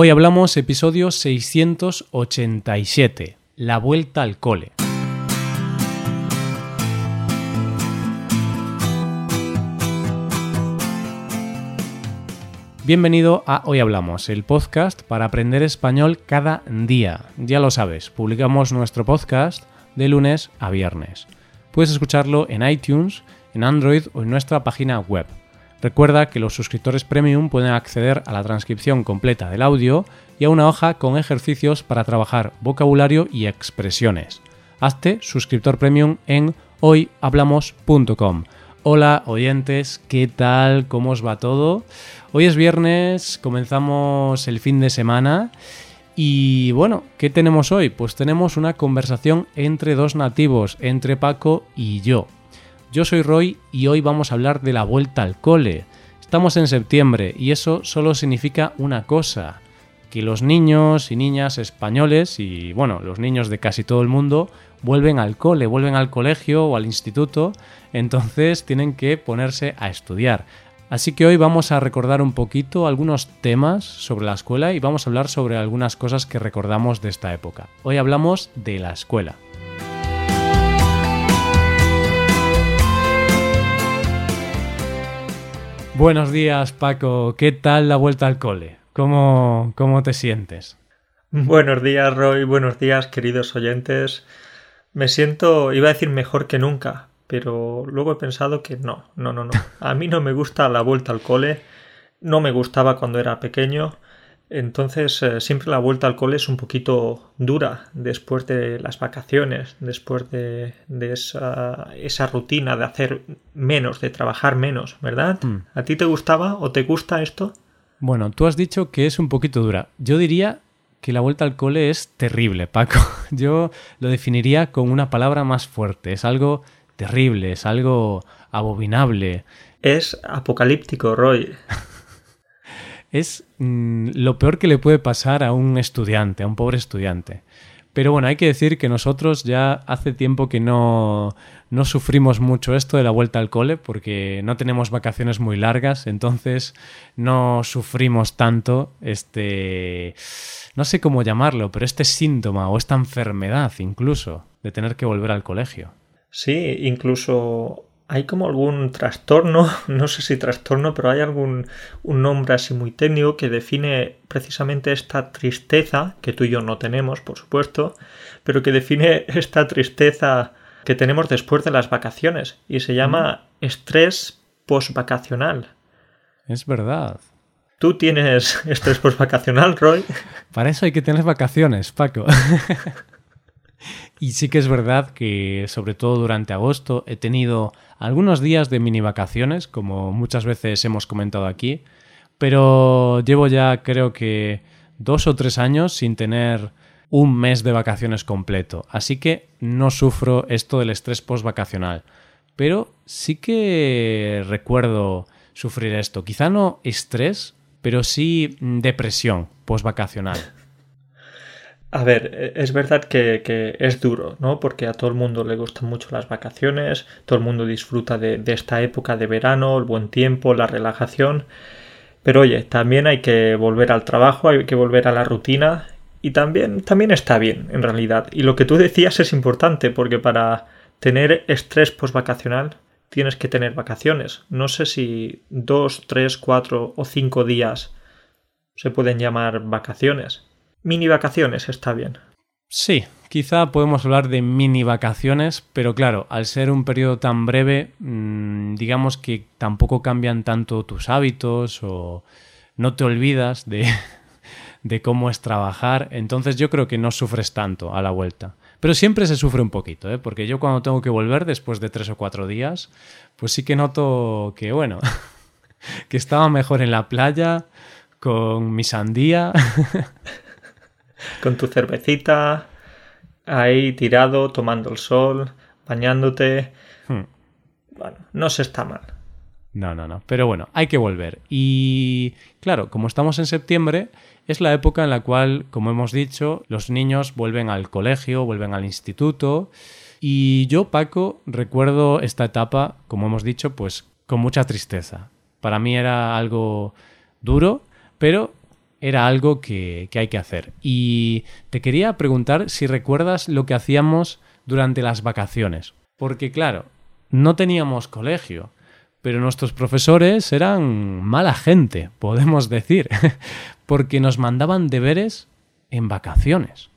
Hoy hablamos episodio 687, la vuelta al cole. Bienvenido a Hoy Hablamos, el podcast para aprender español cada día. Ya lo sabes, publicamos nuestro podcast de lunes a viernes. Puedes escucharlo en iTunes, en Android o en nuestra página web. Recuerda que los suscriptores premium pueden acceder a la transcripción completa del audio y a una hoja con ejercicios para trabajar vocabulario y expresiones. Hazte suscriptor premium en hoyhablamos.com. Hola oyentes, ¿qué tal? ¿Cómo os va todo? Hoy es viernes, comenzamos el fin de semana y bueno, ¿qué tenemos hoy? Pues tenemos una conversación entre dos nativos, entre Paco y yo. Yo soy Roy y hoy vamos a hablar de la vuelta al cole. Estamos en septiembre y eso solo significa una cosa, que los niños y niñas españoles y bueno, los niños de casi todo el mundo vuelven al cole, vuelven al colegio o al instituto, entonces tienen que ponerse a estudiar. Así que hoy vamos a recordar un poquito algunos temas sobre la escuela y vamos a hablar sobre algunas cosas que recordamos de esta época. Hoy hablamos de la escuela. Buenos días Paco, ¿qué tal la vuelta al cole? ¿Cómo, cómo te sientes? Buenos días Roy, buenos días queridos oyentes. Me siento, iba a decir mejor que nunca, pero luego he pensado que no, no, no, no. A mí no me gusta la vuelta al cole, no me gustaba cuando era pequeño, entonces eh, siempre la vuelta al cole es un poquito dura después de las vacaciones, después de, esa, esa, rutina de hacer menos, de trabajar menos, ¿verdad? Mm. ¿A ti te gustaba o te gusta esto? Bueno, tú has dicho que es un poquito dura. Yo diría que la vuelta al cole es terrible, Paco. Yo lo definiría con una palabra más fuerte. Es algo terrible, es algo abominable. Es apocalíptico, Roy. es mm, lo peor que le puede pasar a un estudiante, a un pobre estudiante. Pero bueno, hay que decir que nosotros ya hace tiempo que no, no sufrimos mucho esto de la vuelta al cole porque no tenemos vacaciones muy largas, entonces no sufrimos tanto este no sé cómo llamarlo, pero este síntoma o esta enfermedad incluso de tener que volver al colegio. Sí, incluso hay como algún trastorno, no sé si trastorno, pero hay algún un nombre así muy técnico que define precisamente esta tristeza, que tú y yo no tenemos, por supuesto, pero que define esta tristeza que tenemos después de las vacaciones y se llama estrés postvacacional. Es verdad. ¿Tú tienes estrés postvacacional, Roy? Para eso hay que tener vacaciones, Paco. y sí que es verdad que, sobre todo durante agosto, he tenido algunos días de mini vacaciones, como muchas veces hemos comentado aquí, pero llevo ya creo que dos o tres años sin tener un mes de vacaciones completo, así que no sufro esto del estrés postvacacional. Pero sí que recuerdo sufrir esto. Quizá no estrés, pero sí depresión postvacacional. A ver, e, es verdad que, es duro, ¿no? Porque a todo el mundo le gustan mucho las vacaciones, todo el mundo disfruta de, esta época de verano, el buen tiempo, la relajación. Pero oye, también hay que volver al trabajo, hay que volver a la rutina y también, también está bien, en realidad. Y lo que tú decías es importante porque para tener estrés postvacacional tienes que tener vacaciones. No sé si dos, tres, cuatro o cinco días se pueden llamar vacaciones. Mini vacaciones está bien. Sí, quizá podemos hablar de mini vacaciones, pero claro, al ser un periodo tan breve, mm, digamos que tampoco cambian tanto tus hábitos o no te olvidas de, de cómo es trabajar, entonces yo creo que no sufres tanto a la vuelta. Pero siempre se sufre un poquito, ¿eh? porque yo cuando tengo que volver después de tres o cuatro días, pues sí que noto que, bueno, que estaba mejor en la playa, con mi sandía. con tu cervecita, ahí tirado, tomando el sol, bañándote. Hmm. Bueno, no se está mal. No, no, no. Pero bueno, hay que volver. Y claro, como estamos en septiembre, es la época en la cual, como hemos dicho, los niños vuelven al colegio, vuelven al instituto. Y yo, Paco, recuerdo esta etapa, como hemos dicho, pues con mucha tristeza. Para mí era algo duro, pero era algo que, que hay que hacer. Y te quería preguntar si recuerdas lo que hacíamos durante las vacaciones. Porque claro, no teníamos colegio, pero nuestros profesores eran mala gente, podemos decir, porque nos mandaban deberes en vacaciones.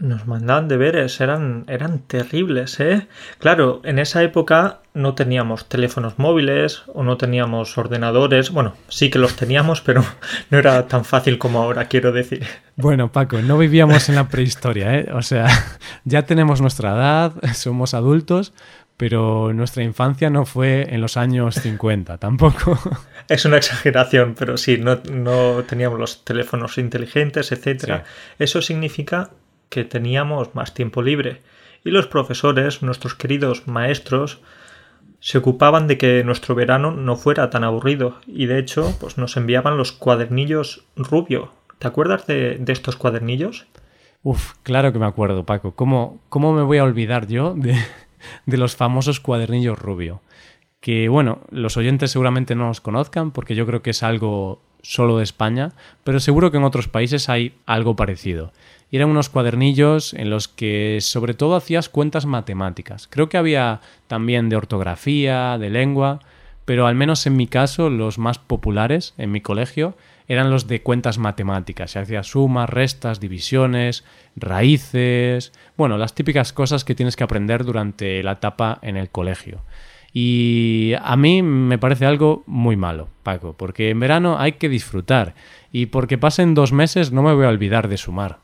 Nos mandaban deberes, eran, eran terribles, ¿eh? Claro, en esa época no teníamos teléfonos móviles o no teníamos ordenadores. Bueno, sí que los teníamos, pero no era tan fácil como ahora, quiero decir. Bueno, Paco, no vivíamos en la prehistoria, ¿eh? O sea, ya tenemos nuestra edad, somos adultos, pero nuestra infancia no fue en los años 50, tampoco. Es una exageración, pero sí, no, no teníamos los teléfonos inteligentes, etc. Eso significa que teníamos más tiempo libre y los profesores, nuestros queridos maestros, se ocupaban de que nuestro verano no fuera tan aburrido y de hecho pues nos enviaban los cuadernillos rubio. ¿Te acuerdas de, estos cuadernillos? Uf, claro que me acuerdo, Paco. ¿Cómo, cómo me voy a olvidar yo de, de los famosos cuadernillos rubio? Que bueno, los oyentes seguramente no los conozcan porque yo creo que es algo solo de España, pero seguro que en otros países hay algo parecido eran unos cuadernillos en los que sobre todo hacías cuentas matemáticas. Creo que había también de ortografía, de lengua, pero al menos en mi caso los más populares en mi colegio eran los de cuentas matemáticas. Se hacía sumas, restas, divisiones, raíces, bueno, las típicas cosas que tienes que aprender durante la etapa en el colegio. Y a mí me parece algo muy malo, Paco, porque en verano hay que disfrutar y porque pasen dos meses no me voy a olvidar de sumar.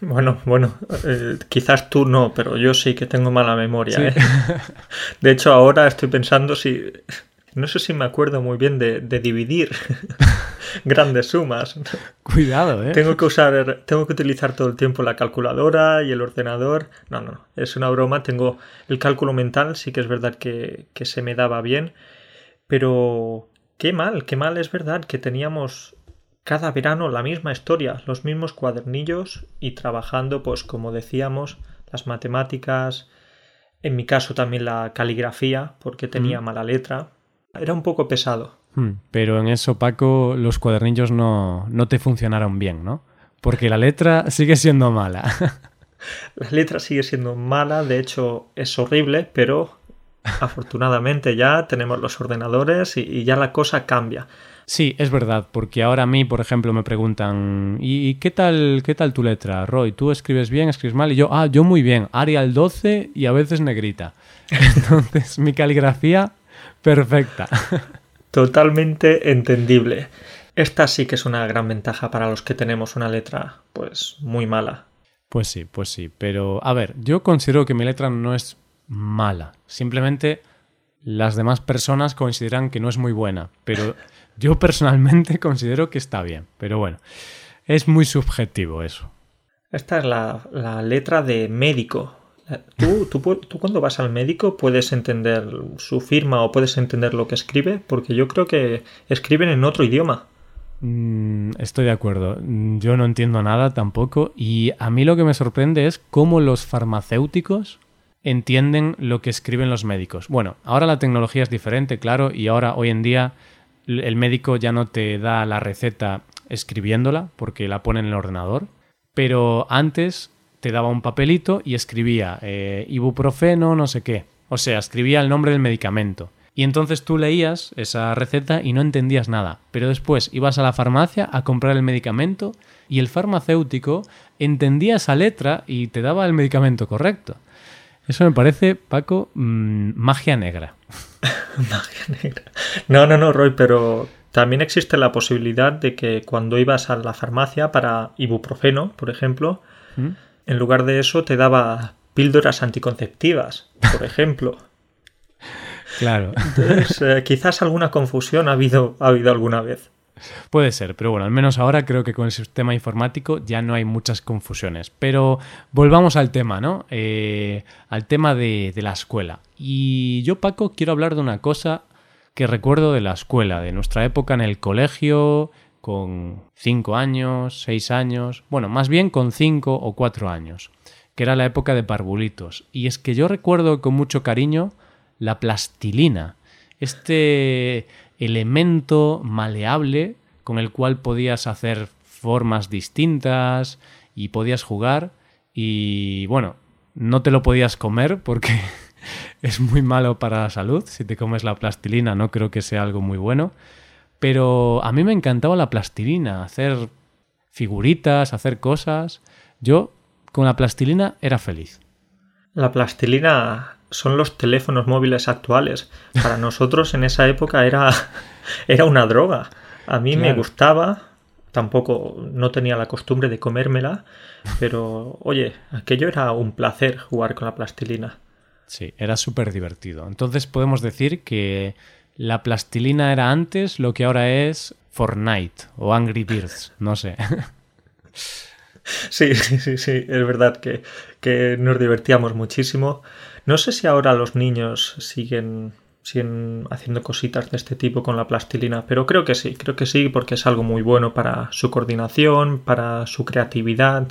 Bueno, bueno, eh, quizás tú no, pero yo sí que tengo mala memoria. ¿eh? De hecho, ahora estoy pensando si... No sé si me acuerdo muy bien de, dividir grandes sumas. Cuidado, ¿eh? Tengo que usar, tengo que utilizar todo el tiempo la calculadora y el ordenador. No, no, no, es una broma. Tengo el cálculo mental, sí que es verdad que, que se me daba bien, pero qué mal, qué mal es verdad que teníamos cada verano la misma historia, los mismos cuadernillos y trabajando, pues como decíamos, las matemáticas, en mi caso también la caligrafía, porque tenía mala letra. Era un poco pesado. Hmm, pero en eso, Paco, los cuadernillos no, no te funcionaron bien, ¿no? Porque la letra sigue siendo mala. la letra sigue siendo mala, de hecho es horrible, pero afortunadamente ya tenemos los ordenadores y ya la cosa cambia. Sí, es verdad, porque ahora a mí, por ejemplo, me preguntan, ¿y qué tal, qué tal tu letra, Roy? ¿Tú escribes bien, escribes mal? Y yo, ah, yo muy bien, Arial 12 y a veces negrita. Entonces, mi caligrafía, perfecta. Totalmente entendible. Esta sí que es una gran ventaja para los que tenemos una letra, pues, muy mala. Pues sí, pues sí, pero a ver, yo considero que mi letra no es mala, simplemente las demás personas consideran que no es muy buena, pero yo personalmente considero que está bien, pero bueno, es muy subjetivo eso. Esta es la, letra de médico. ¿Tú, tú, tú, cuando vas al médico puedes entender su firma o puedes entender lo que escribe? Porque yo creo que escriben en otro idioma. Mm, estoy de acuerdo. Yo no entiendo nada tampoco. Y a mí lo que me sorprende es cómo los farmacéuticos entienden lo que escriben los médicos. Bueno, ahora la tecnología es diferente, claro, y ahora hoy en día el médico ya no te da la receta escribiéndola porque la pone en el ordenador, pero antes te daba un papelito y escribía eh, ibuprofeno, no sé qué. O sea, escribía el nombre del medicamento. Y entonces tú leías esa receta y no entendías nada. Pero después ibas a la farmacia a comprar el medicamento y el farmacéutico entendía esa letra y te daba el medicamento correcto. Eso me parece, Paco, mm, magia negra. magia negra. No, no, no, Roy, pero también existe la posibilidad de que cuando ibas a la farmacia para ibuprofeno, por ejemplo, ¿Mm? en lugar de eso te daba píldoras anticonceptivas, por ejemplo. claro. Entonces, eh, quizás alguna confusión ha habido, ha habido alguna vez. Puede ser, pero bueno, al menos ahora creo que con el sistema informático ya no hay muchas confusiones. Pero volvamos al tema, ¿no? Eh, al tema de, de la escuela. Y yo, Paco, quiero hablar de una cosa que recuerdo de la escuela, de nuestra época en el colegio, con cinco años, seis años, bueno, más bien con cinco o cuatro años, que era la época de parvulitos. Y es que yo recuerdo con mucho cariño la plastilina. Este elemento maleable con el cual podías hacer formas distintas y podías jugar y bueno, no te lo podías comer porque es muy malo para la salud. Si te comes la plastilina no creo que sea algo muy bueno. Pero a mí me encantaba la plastilina, hacer figuritas, hacer cosas. Yo con la plastilina era feliz. La plastilina son los teléfonos móviles actuales. Para nosotros en esa época era, era una droga. A mí me gustaba, tampoco no tenía la costumbre de comérmela, pero oye, aquello era un placer jugar con la plastilina. Sí, era súper divertido. Entonces podemos decir que la plastilina era antes lo que ahora es Fortnite o Angry Birds, no sé. Sí, sí, sí, sí, es verdad que, que nos divertíamos muchísimo. No sé si ahora los niños siguen siguen haciendo cositas de este tipo con la plastilina, pero creo que sí, creo que sí, porque es algo muy bueno para su coordinación, para su creatividad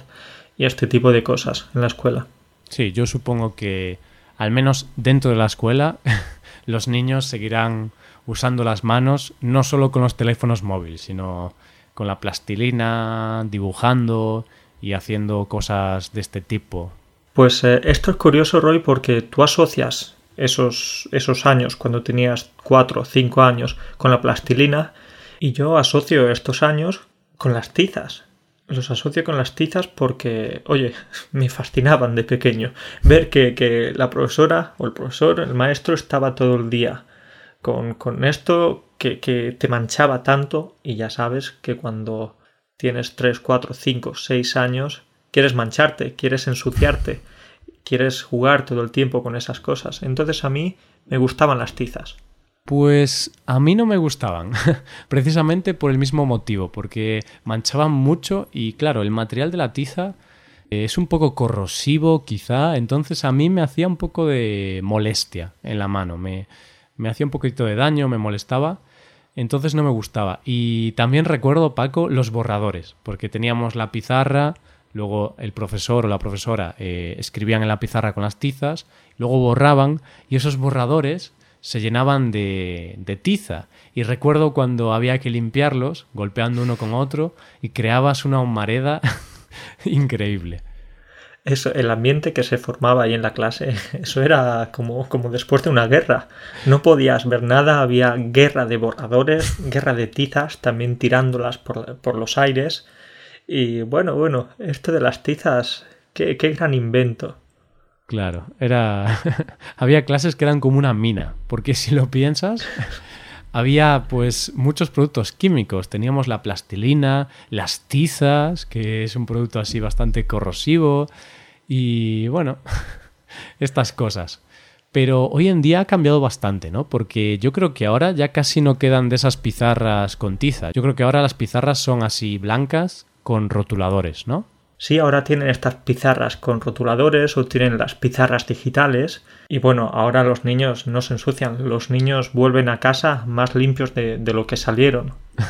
y este tipo de cosas en la escuela. Sí, yo supongo que al menos dentro de la escuela los niños seguirán usando las manos no solo con los teléfonos móviles, sino con la plastilina, dibujando y haciendo cosas de este tipo. Pues eh, esto es curioso, Roy, porque tú asocias esos, esos años, cuando tenías cuatro o cinco años, con la plastilina, y yo asocio estos años con las tizas. Los asocio con las tizas porque, oye, me fascinaban de pequeño. Ver que, la profesora o el profesor, el maestro, estaba todo el día con, con esto que, que te manchaba tanto y ya sabes que cuando tienes tres, cuatro, cinco, seis años, quieres mancharte, quieres ensuciarte quieres jugar todo el tiempo con esas cosas. Entonces a mí me gustaban las tizas. Pues a mí no me gustaban, precisamente por el mismo motivo, porque manchaban mucho y claro, el material de la tiza eh, es un poco corrosivo quizá, entonces a mí me hacía un poco de molestia en la mano, me, me hacía un poquito de daño, me molestaba, entonces no me gustaba. Y también recuerdo, Paco, los borradores, porque teníamos la pizarra, luego el profesor o la profesora eh, escribían en la pizarra con las tizas, luego borraban y esos borradores se llenaban de, de, tiza. Y recuerdo cuando había que limpiarlos, golpeando uno con otro, y creabas una humareda increíble. Eso, el ambiente que se formaba ahí en la clase, eso era como, como después de una guerra. No podías ver nada, había guerra de borradores, guerra de tizas, también tirándolas por, por los aires. Y bueno, bueno, esto de las tizas, qué, qué gran invento. Claro, era. había clases que eran como una mina, porque si lo piensas, había pues muchos productos químicos. Teníamos la plastilina, las tizas, que es un producto así bastante corrosivo, y bueno, estas cosas. Pero hoy en día ha cambiado bastante, ¿no? Porque yo creo que ahora ya casi no quedan de esas pizarras con tiza. Yo creo que ahora las pizarras son así blancas, con rotuladores, ¿no? Sí, ahora tienen estas pizarras con rotuladores o tienen las pizarras digitales. Y bueno, ahora los niños no se ensucian, los niños vuelven a casa más limpios de, lo que salieron.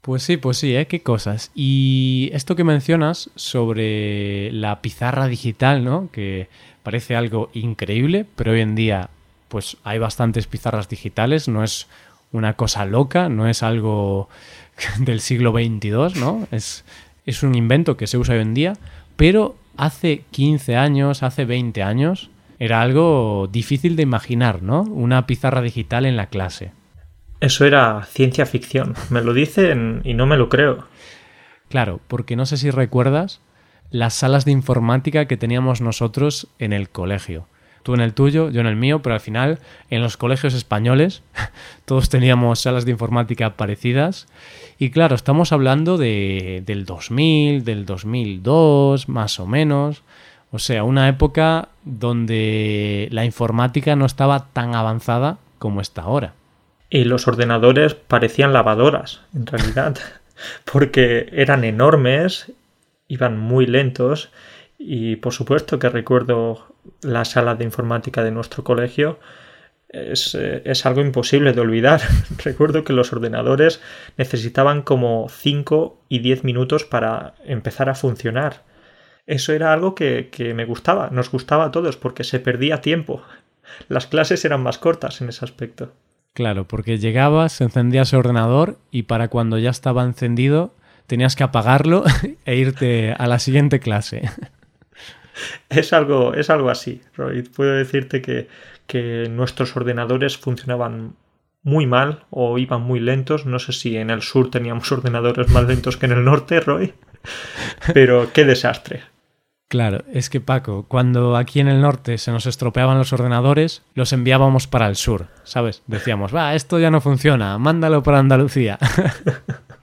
Pues sí, pues sí, ¿eh? Qué cosas. Y esto que mencionas sobre la pizarra digital, ¿no? Que parece algo increíble, pero hoy en día pues hay bastantes pizarras digitales, no es una cosa loca, no es algo del siglo XXII, ¿no? Es, es un invento que se usa hoy en día, pero hace 15 años, hace 20 años, era algo difícil de imaginar, ¿no? Una pizarra digital en la clase. Eso era ciencia ficción. Me lo dicen y no me lo creo. Claro, porque no sé si recuerdas las salas de informática que teníamos nosotros en el colegio tú en el tuyo, yo en el mío, pero al final en los colegios españoles todos teníamos salas de informática parecidas. Y claro, estamos hablando de, del 2000, del 2002, más o menos. O sea, una época donde la informática no estaba tan avanzada como está ahora. Y los ordenadores parecían lavadoras, en realidad, porque eran enormes, iban muy lentos y por supuesto que recuerdo la sala de informática de nuestro colegio. Es, eh, es algo imposible de olvidar. recuerdo que los ordenadores necesitaban como 5 y 10 minutos para empezar a funcionar. Eso era algo que, que me gustaba, nos gustaba a todos porque se perdía tiempo. Las clases eran más cortas en ese aspecto. Claro, porque llegabas, se encendía ese ordenador y para cuando ya estaba encendido tenías que apagarlo e irte a la siguiente clase. Es algo, es algo así, Roy. Puedo decirte que, que nuestros ordenadores funcionaban muy mal o iban muy lentos. No sé si en el sur teníamos ordenadores más lentos que en el norte, Roy. Pero qué desastre. Claro, es que Paco, cuando aquí en el norte se nos estropeaban los ordenadores, los enviábamos para el sur, ¿sabes? Decíamos, va, esto ya no funciona, mándalo para Andalucía.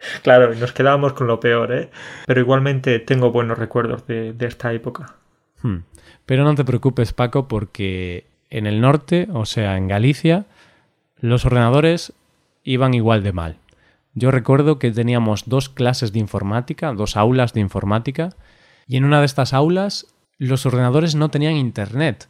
claro, nos quedábamos con lo peor, ¿eh? Pero igualmente tengo buenos recuerdos de, esta época. Hmm. Pero no te preocupes, Paco, porque en el norte, o sea, en Galicia, los ordenadores iban igual de mal. Yo recuerdo que teníamos dos clases de informática, dos aulas de informática, y en una de estas aulas los ordenadores no tenían internet.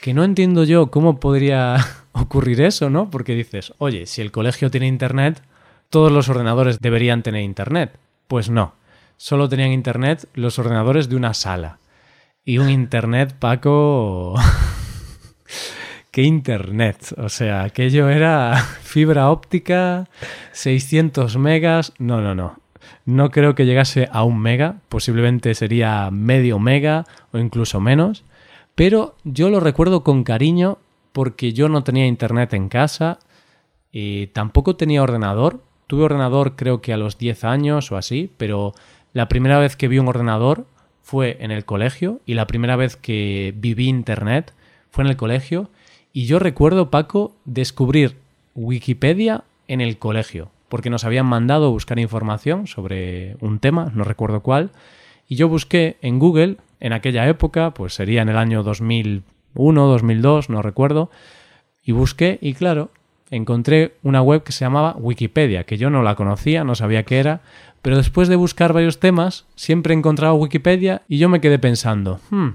Que no entiendo yo cómo podría ocurrir eso, ¿no? Porque dices, oye, si el colegio tiene internet, todos los ordenadores deberían tener internet. Pues no, solo tenían internet los ordenadores de una sala. Y un internet, Paco... ¿Qué internet? O sea, aquello era fibra óptica, 600 megas. No, no, no no creo que llegase a un mega, posiblemente sería medio mega o incluso menos, pero yo lo recuerdo con cariño porque yo no tenía internet en casa y tampoco tenía ordenador. Tuve ordenador creo que a los 10 años o así, pero la primera vez que vi un ordenador fue en el colegio y la primera vez que viví internet fue en el colegio. Y yo recuerdo, Paco, descubrir Wikipedia en el colegio porque nos habían mandado buscar información sobre un tema, no recuerdo cuál, y yo busqué en Google, en aquella época, pues sería en el año 2001, 2002, no recuerdo, y busqué y claro, encontré una web que se llamaba Wikipedia, que yo no la conocía, no sabía qué era, pero después de buscar varios temas, siempre encontraba Wikipedia y yo me quedé pensando, hmm,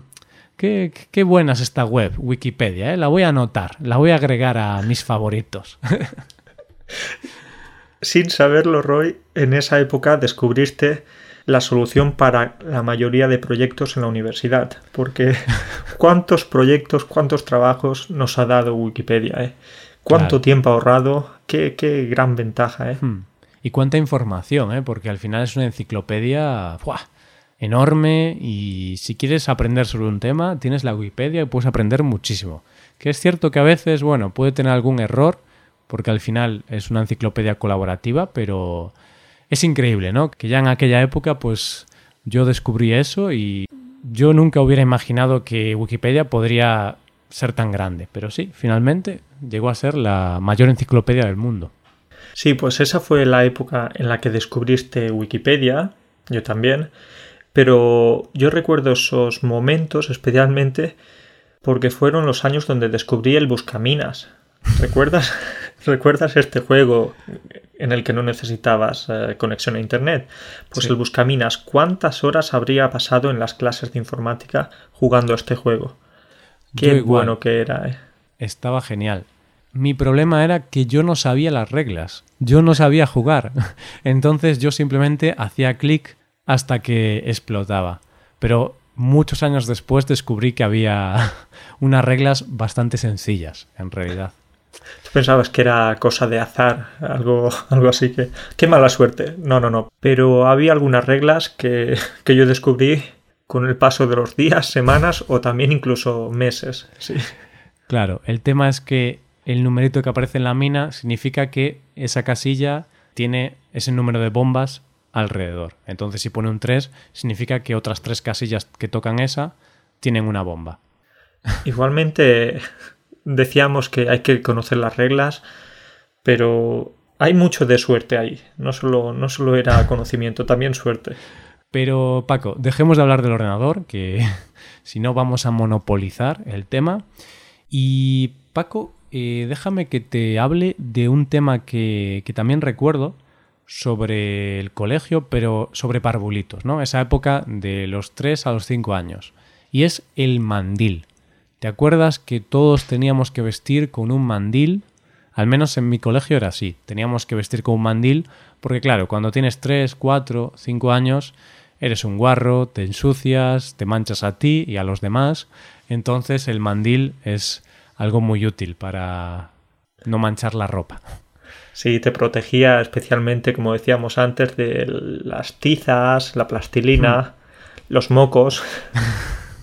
qué, qué, buena es esta web, Wikipedia, ¿eh? la voy a anotar, la voy a agregar a mis favoritos. sin saberlo, Roy, en esa época descubriste la solución para la mayoría de proyectos en la universidad. Porque cuántos proyectos, cuántos trabajos nos ha dado Wikipedia, ¿eh? Cuánto tiempo ahorrado, qué, qué, gran ventaja, ¿eh? Hmm. Y cuánta información, ¿eh? Porque al final es una enciclopedia enorme y si quieres aprender sobre un tema, tienes la Wikipedia y puedes aprender muchísimo. Que es cierto que a veces, bueno, puede tener algún error, porque al final es una enciclopedia colaborativa, pero es increíble, ¿no? Que ya en aquella época, pues yo descubrí eso y yo nunca hubiera imaginado que Wikipedia podría ser tan grande, pero sí, finalmente llegó a ser la mayor enciclopedia del mundo. Sí, pues esa fue la época en la que descubriste Wikipedia, yo también, pero yo recuerdo esos momentos especialmente porque fueron los años donde descubrí el Buscaminas. ¿Recuerdas? ¿Recuerdas este juego en el que no necesitabas eh, conexión a Internet? Pues el Buscaminas, ¿cuántas horas habría pasado en las clases de informática jugando a este juego? Qué bueno que era. Eh. Estaba genial. Mi problema era que yo no sabía las reglas. Yo no sabía jugar. Entonces yo simplemente hacía clic hasta que explotaba. Pero muchos años después descubrí que había unas reglas bastante sencillas, en realidad pensabas que era cosa de azar, algo, algo así que... Qué mala suerte. No, no, no. Pero había algunas reglas que, que yo descubrí con el paso de los días, semanas o también incluso meses. Sí. Claro, el tema es que el numerito que aparece en la mina significa que esa casilla tiene ese número de bombas alrededor. Entonces, si pone un 3, significa que otras tres casillas que tocan esa tienen una bomba. Igualmente, decíamos que hay que conocer las reglas, pero hay mucho de suerte ahí. No solo, no solo era conocimiento, también suerte. Pero Paco, dejemos de hablar del ordenador, que si no vamos a monopolizar el tema. Y Paco, eh, déjame que te hable de un tema que, que, también recuerdo sobre el colegio, pero sobre parvulitos, ¿no? Esa época de los 3 a los 5 años. Y es el mandil. ¿Te acuerdas que todos teníamos que vestir con un mandil? Al menos en mi colegio era así. Teníamos que vestir con un mandil porque claro, cuando tienes 3, 4, 5 años, eres un guarro, te ensucias, te manchas a ti y a los demás. Entonces el mandil es algo muy útil para no manchar la ropa. Sí, te protegía especialmente, como decíamos antes, de las tizas, la plastilina, hmm. los mocos,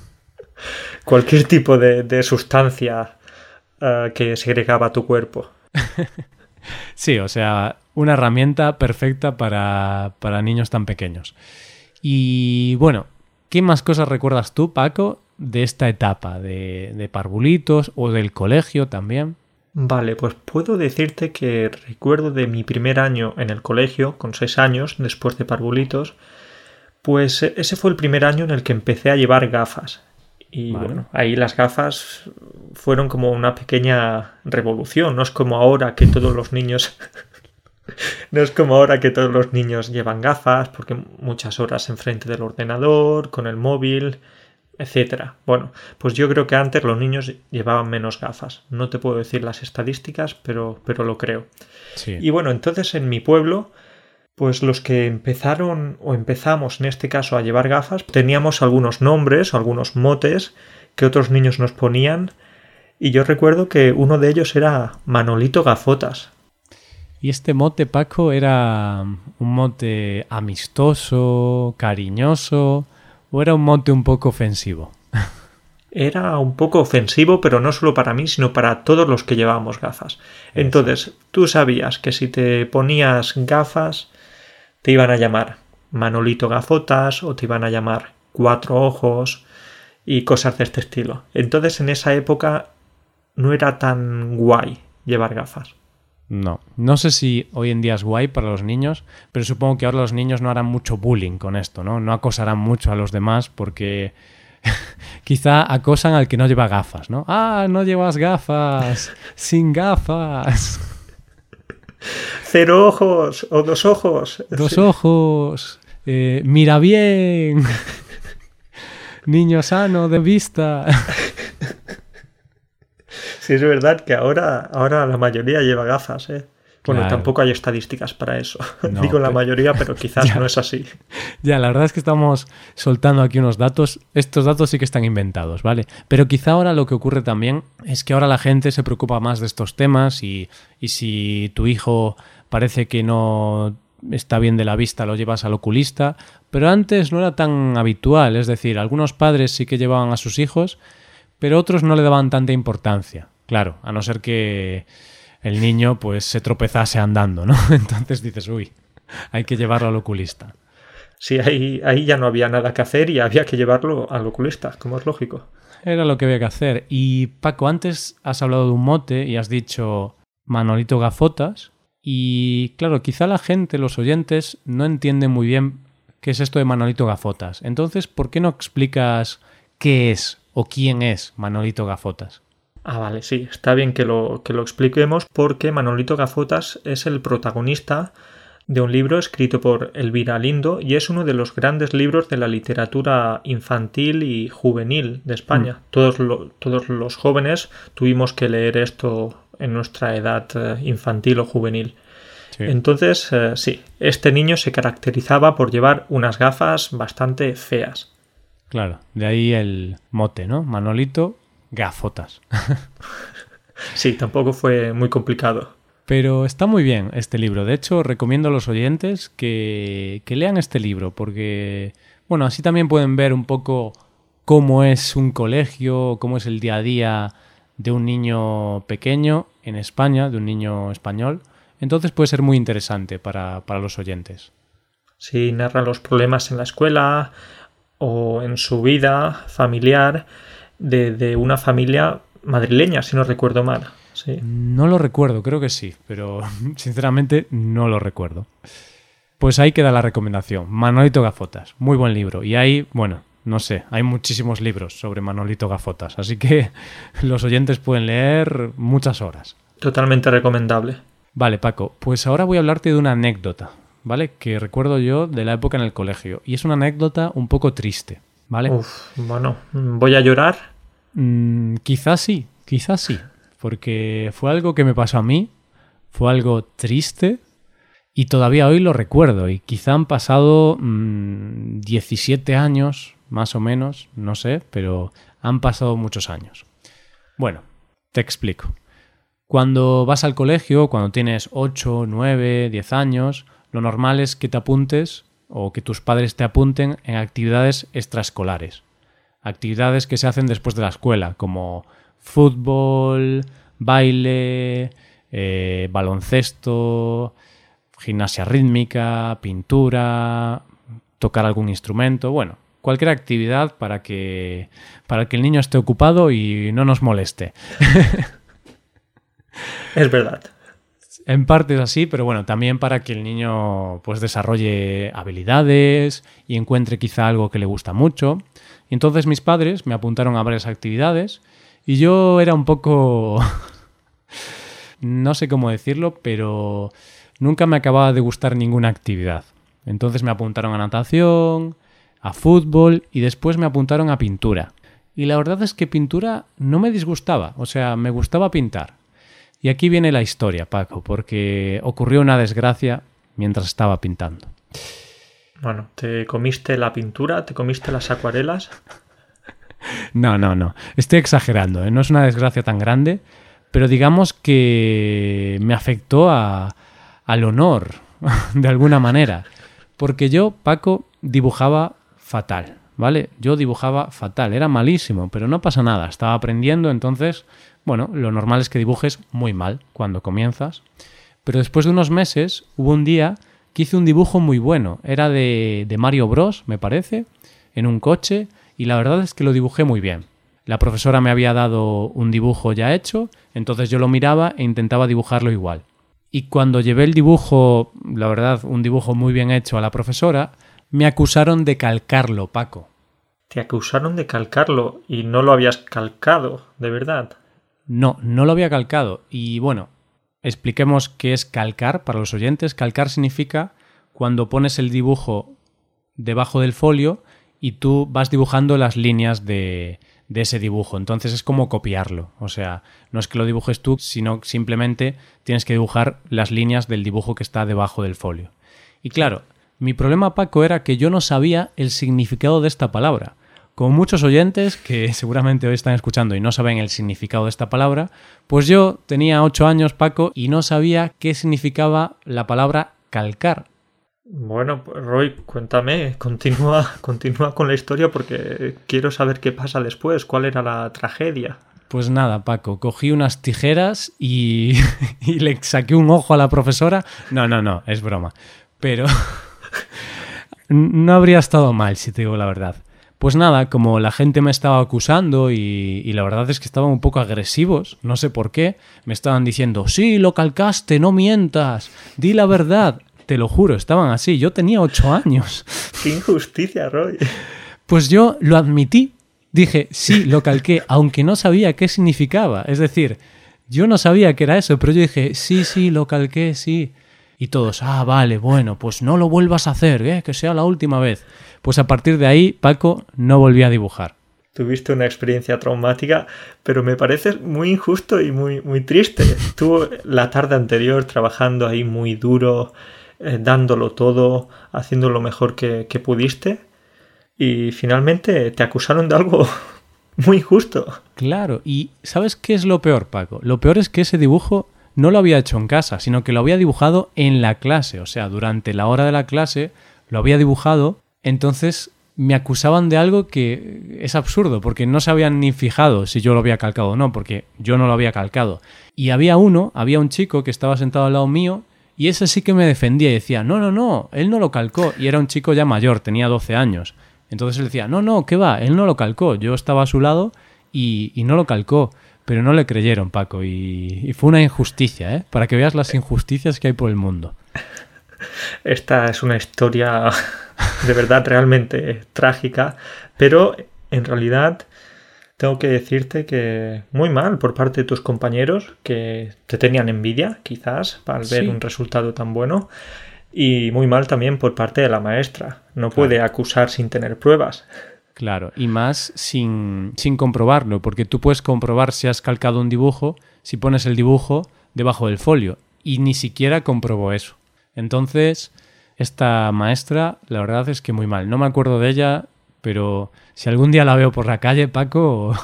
cualquier tipo de, sustancia eh, que segregaba tu cuerpo. sí, o sea, una herramienta perfecta para, para niños tan pequeños. Y bueno, ¿qué más cosas recuerdas tú, Paco, de esta etapa de, de parvulitos o del colegio también? Vale, pues puedo decirte que recuerdo de mi primer año en el colegio, con seis años, después de parvulitos, pues ese fue el primer año en el que empecé a llevar gafas. Y bueno, ahí las gafas fueron como una pequeña revolución, no es como ahora que todos los niños no es como ahora que todos los niños llevan gafas porque muchas horas enfrente del ordenador, con el móvil, etcétera. Bueno, pues yo creo que antes los niños llevaban menos gafas. No te puedo decir las estadísticas, pero, pero lo creo. Y bueno, entonces en mi pueblo, pues los que empezaron o empezamos en este caso a llevar gafas, teníamos algunos nombres, algunos motes que otros niños nos ponían. Y yo recuerdo que uno de ellos era Manolito Gafotas. Y este mote, Paco, era un mote amistoso, cariñoso, o era un mote un poco ofensivo? Era un poco ofensivo, pero no solo para mí, sino para todos los que llevábamos gafas. Entonces, tú sabías que si te ponías gafas, te iban a llamar Manolito Gafotas o te iban a llamar Cuatro Ojos y cosas de este estilo. Entonces, en esa época no era tan guay llevar gafas. No, no sé si hoy en día es guay para los niños, pero supongo que ahora los niños no harán mucho bullying con esto, ¿no? No acosarán mucho a los demás porque quizá acosan al que no lleva gafas, ¿no? Ah, no llevas gafas, sin gafas. Cero ojos o dos ojos. Dos ojos. Eh, mira bien. Niño sano de vista. Sí, es verdad que ahora, ahora la mayoría lleva gafas, ¿eh? Bueno, tampoco hay estadísticas para eso. Digo la mayoría, pero quizás no es así. Ya, la verdad es que estamos soltando aquí unos datos. Estos datos sí que están inventados, ¿vale? Pero quizá ahora lo que ocurre también es que ahora la gente se preocupa más de estos temas y, y si tu hijo parece que no está bien de la vista, lo llevas al oculista. Pero antes no era tan habitual, es decir, algunos padres sí que llevaban a sus hijos pero otros no le daban tanta importancia. Claro, a no ser que el niño pues se tropezase andando, ¿no? Entonces dices, uy, hay que llevarlo al oculista. Sí, ahí, ahí ya no había nada que hacer y había que llevarlo al oculista, como es lógico. Era lo que había que hacer. Y Paco, antes has hablado de un mote y has dicho Manolito Gafotas. Y claro, quizá la gente, los oyentes, no entienden muy bien qué es esto de Manolito Gafotas. Entonces, ¿por qué no explicas qué es o quién es Manolito Gafotas. Ah, vale, sí, está bien que lo, que lo expliquemos porque Manolito Gafotas es el protagonista de un libro escrito por Elvira Lindo y es uno de los grandes libros de la literatura infantil y juvenil de España. Mm. Todos, todos los jóvenes tuvimos que leer esto en nuestra edad eh, infantil o juvenil. Entonces, eh, sí, este niño se caracterizaba por llevar unas gafas bastante feas. Claro, de ahí el mote, ¿no? Manolito, gafotas. sí, tampoco fue muy complicado. Pero está muy bien este libro. De hecho, recomiendo a los oyentes que, que lean este libro porque, bueno, así también pueden ver un poco cómo es un colegio, cómo es el día a día de un niño pequeño en España, de un niño español. Entonces puede ser muy interesante para, para los oyentes. Sí, narra los problemas en la escuela, o en su vida familiar de, una familia madrileña, si no recuerdo mal. ¿sí? No lo recuerdo, creo que sí, pero sinceramente no lo recuerdo. Pues ahí queda la recomendación. Manolito Gafotas, muy buen libro. Y ahí, bueno, no sé, hay muchísimos libros sobre Manolito Gafotas, así que los oyentes pueden leer muchas horas. Totalmente recomendable. Vale, Paco, pues ahora voy a hablarte de una anécdota. ¿vale? Que recuerdo yo de la época en el colegio. Y es una anécdota un poco triste, ¿vale? Uf, bueno, ¿voy a llorar? Mm, quizás sí, quizás sí. Porque fue algo que me pasó a mí, fue algo triste y todavía hoy lo recuerdo. Y quizá han pasado 17 mm, años, más o menos, no sé, pero han pasado muchos años. Bueno, te explico. Cuando vas al colegio, cuando tienes 8, 9, 10 años, lo normal es que te apuntes o que tus padres te apunten en actividades extraescolares. Actividades que se hacen después de la escuela, como fútbol, baile, eh, baloncesto, gimnasia rítmica, pintura, tocar algún instrumento, bueno, cualquier actividad para que para que el niño esté ocupado y no nos moleste. es verdad. En parte es así, pero bueno, también para que el niño pues desarrolle habilidades y encuentre quizá algo que le gusta mucho. Y entonces mis padres me apuntaron a varias actividades y yo era un poco no sé cómo decirlo, pero nunca me acababa de gustar ninguna actividad. Entonces me apuntaron a natación, a fútbol y después me apuntaron a pintura. Y la verdad es que pintura no me disgustaba, o sea, me gustaba pintar. Y aquí viene la historia, Paco, porque ocurrió una desgracia mientras estaba pintando. Bueno, ¿te comiste la pintura? ¿Te comiste las acuarelas? no, no, no. Estoy exagerando, ¿eh? no es una desgracia tan grande, pero digamos que me afectó a, al honor, de alguna manera. Porque yo, Paco, dibujaba fatal, ¿vale? Yo dibujaba fatal, era malísimo, pero no pasa nada, estaba aprendiendo, entonces, bueno, lo normal es que dibujes muy mal cuando comienzas. Pero después de unos meses, hubo un día que hice un dibujo muy bueno, era de, de Mario Bros, me parece, en un coche, y la verdad es que lo dibujé muy bien. La profesora me había dado un dibujo ya hecho, entonces yo lo miraba e intentaba dibujarlo igual. Y cuando llevé el dibujo, la verdad, un dibujo muy bien hecho a la profesora, me acusaron de calcarlo, Paco. Te acusaron de calcarlo y no lo habías calcado, de verdad. No, no lo había calcado. Y bueno, expliquemos qué es calcar para los oyentes. Calcar significa cuando pones el dibujo debajo del folio y tú vas dibujando las líneas de, ese dibujo. Entonces es como copiarlo. O sea, no es que lo dibujes tú, sino simplemente tienes que dibujar las líneas del dibujo que está debajo del folio. Y claro, mi problema, Paco, era que yo no sabía el significado de esta palabra. Como muchos oyentes que seguramente hoy están escuchando y no saben el significado de esta palabra, pues yo tenía ocho años, Paco, y no sabía qué significaba la palabra calcar. Bueno, pues Roy, cuéntame, continúa, continúa con la historia porque quiero saber qué pasa después, cuál era la tragedia. Pues nada, Paco, cogí unas tijeras y, y le saqué un ojo a la profesora. No, no, no, es broma. Pero no habría estado mal, si te digo la verdad. Pues nada, como la gente me estaba acusando y, y, la verdad es que estaban un poco agresivos, no sé por qué, me estaban diciendo, sí, lo calcaste, no mientas, di la verdad. Te lo juro, estaban así. Yo tenía ocho años. ¡Qué injusticia, Roy! Pues yo lo admití. Dije, sí, lo calqué, aunque no sabía qué significaba. Es decir, yo no sabía qué era eso, pero yo dije, sí, sí, lo calqué, sí. Y todos, ah, vale, bueno, pues no lo vuelvas a hacer, ¿eh? que sea la última vez. Pues a partir de ahí, Paco no volvió a dibujar. Tuviste una experiencia traumática, pero me parece muy injusto y muy, muy triste. Tú la tarde anterior trabajando ahí muy duro, eh, dándolo todo, haciendo lo mejor que, que pudiste y finalmente te acusaron de algo muy injusto. Claro, y ¿sabes qué es lo peor, Paco? Lo peor es que ese dibujo no lo había hecho en casa, sino que lo había dibujado en la clase, o sea, durante la hora de la clase lo había dibujado, entonces me acusaban de algo que es absurdo, porque no se habían ni fijado si yo lo había calcado o no, porque yo no lo había calcado. Y había uno, había un chico que estaba sentado al lado mío y ese sí que me defendía y decía, no, no, no, él no lo calcó. Y era un chico ya mayor, tenía 12 años. Entonces él decía, no, no, ¿qué va? Él no lo calcó. Yo estaba a su lado y, y no lo calcó. Pero no le creyeron, Paco. Y, y, fue una injusticia, ¿eh? Para que veas las injusticias que hay por el mundo. Esta es una historia de verdad realmente trágica. Pero en realidad tengo que decirte que muy mal por parte de tus compañeros que te tenían envidia, quizás, al ver sí. un resultado tan bueno. Y muy mal también por parte de la maestra. No claro. puede acusar sin tener pruebas. Claro, y más sin, sin comprobarlo, porque tú puedes comprobar si has calcado un dibujo si pones el dibujo debajo del folio. Y ni siquiera comprobó eso. Entonces, esta maestra, la verdad es que muy mal. No me acuerdo de ella, pero si algún día la veo por la calle, Paco,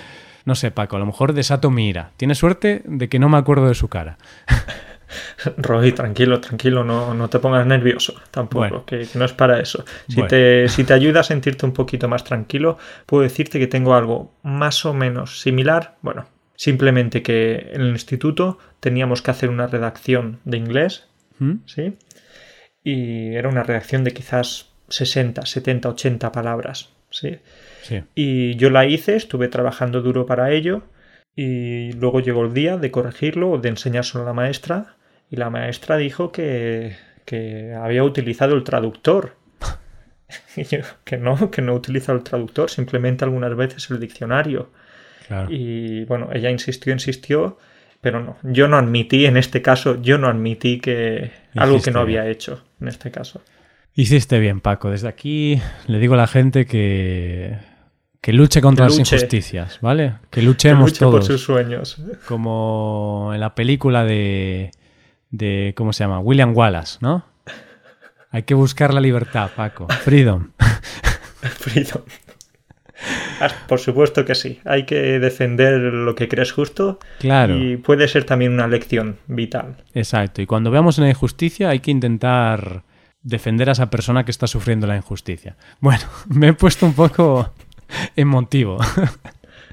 no sé, Paco, a lo mejor desato mi ira. Tienes suerte de que no me acuerdo de su cara. Roy, tranquilo, tranquilo, no, no te pongas nervioso tampoco, que, no es para eso. Si, te, si te ayuda a sentirte un poquito más tranquilo, puedo decirte que tengo algo más o menos similar. Bueno, simplemente que en el instituto teníamos que hacer una redacción de inglés, ¿Mm? ¿sí? Y era una redacción de quizás 60, 70, 80 palabras, ¿sí? sí. Y yo la hice, estuve trabajando duro para ello y luego llegó el día de corregirlo o de enseñárselo a la maestra y la maestra dijo que, que había utilizado el traductor. y yo, que no, que no utiliza el traductor, simplemente algunas veces el diccionario. Y bueno, ella insistió, insistió, pero no, yo no admití en este caso, yo no admití que algo que no había hecho en este caso. Hiciste bien, Paco. Desde aquí le digo a la gente que que luche contra las injusticias, ¿vale? Que luchemos que luche por sus sueños. Como en la película de, de, ¿cómo se llama? William Wallace, ¿no? Hay que buscar la libertad, Paco. Freedom. Freedom. Ah, por supuesto que sí. Hay que defender lo que crees justo. Claro. Y puede ser también una lección vital. Exacto. Y cuando veamos una injusticia hay que intentar defender a esa persona que está sufriendo la injusticia. Bueno, me he puesto un poco emotivo.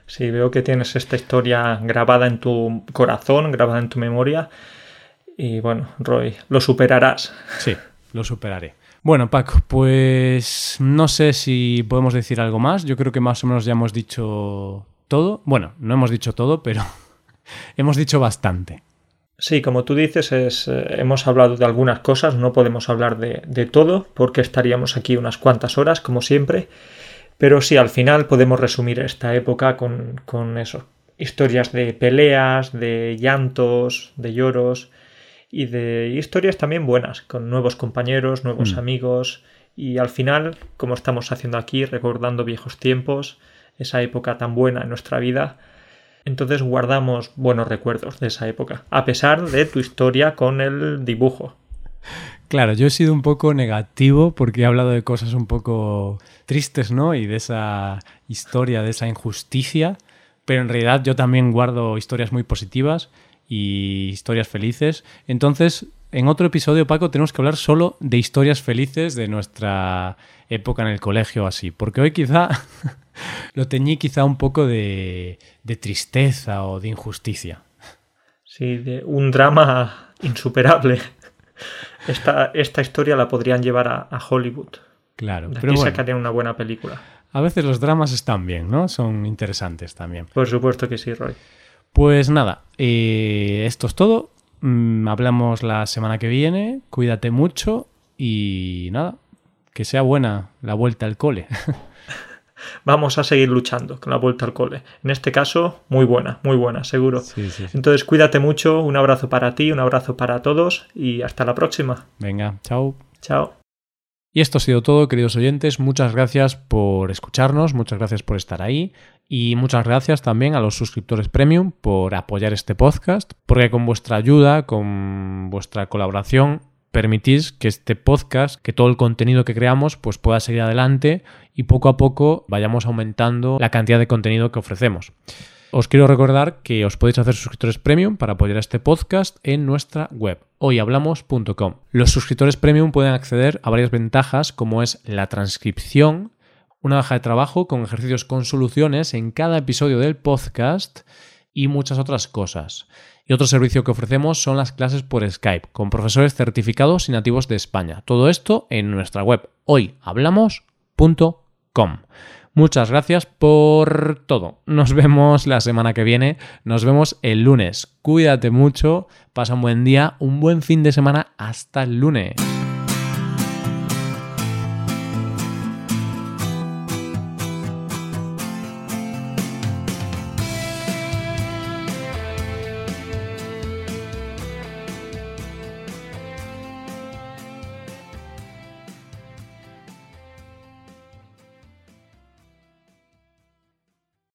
Sí, veo que tienes esta historia grabada en tu corazón, grabada en tu memoria. Y bueno, Roy, lo superarás. Sí, lo superaré. Bueno, Paco, pues no sé si podemos decir algo más. Yo creo que más o menos ya hemos dicho todo. Bueno, no hemos dicho todo, pero hemos dicho bastante. Sí, como tú dices, es, eh, hemos hablado de algunas cosas, no podemos hablar de, de todo porque estaríamos aquí unas cuantas horas, como siempre. Pero sí, al final podemos resumir esta época con, con eso. Historias de peleas, de llantos, de lloros y de historias también buenas, con nuevos compañeros, nuevos mm. amigos y al final, como estamos haciendo aquí, recordando viejos tiempos, esa época tan buena en nuestra vida, entonces guardamos buenos recuerdos de esa época, a pesar de tu historia con el dibujo. Claro, yo he sido un poco negativo porque he hablado de cosas un poco tristes, ¿no? Y de esa historia, de esa injusticia, pero en realidad yo también guardo historias muy positivas y historias felices. Entonces, en otro episodio, Paco, tenemos que hablar solo de historias felices de nuestra época en el colegio así, porque hoy quizá lo teñí quizá un poco de, de tristeza o de injusticia. Sí, de un drama insuperable. Esta, esta historia la podrían llevar a, Hollywood. Claro, de pero sacarían una buena película. A veces los dramas están bien, ¿no? Son interesantes también. Por supuesto que sí, Roy. Pues nada, eh, esto es todo. Mm, hablamos la semana que viene. Cuídate mucho y nada, que sea buena la vuelta al cole. vamos a seguir luchando con la vuelta al cole. En este caso, muy buena, muy buena, seguro. Entonces, cuídate mucho, un abrazo para ti, un abrazo para todos y hasta la próxima. Venga, chao. Chao. Y esto ha sido todo, queridos oyentes. Muchas gracias por escucharnos, muchas gracias por estar ahí y muchas gracias también a los suscriptores premium por apoyar este podcast, porque con vuestra ayuda, con vuestra colaboración, permitís que este podcast, que todo el contenido que creamos, pues pueda seguir adelante y poco a poco vayamos aumentando la cantidad de contenido que ofrecemos. Os quiero recordar que os podéis hacer suscriptores premium para apoyar este podcast en nuestra web hoyhablamos.com. Los suscriptores premium pueden acceder a varias ventajas como es la transcripción, una baja de trabajo con ejercicios con soluciones en cada episodio del podcast y muchas otras cosas. Y otro servicio que ofrecemos son las clases por Skype, con profesores certificados y nativos de España. Todo esto en nuestra web hoyhablamos.com. Muchas gracias por todo. Nos vemos la semana que viene. Nos vemos el lunes. Cuídate mucho. Pasa un buen día, un buen fin de semana. Hasta el lunes.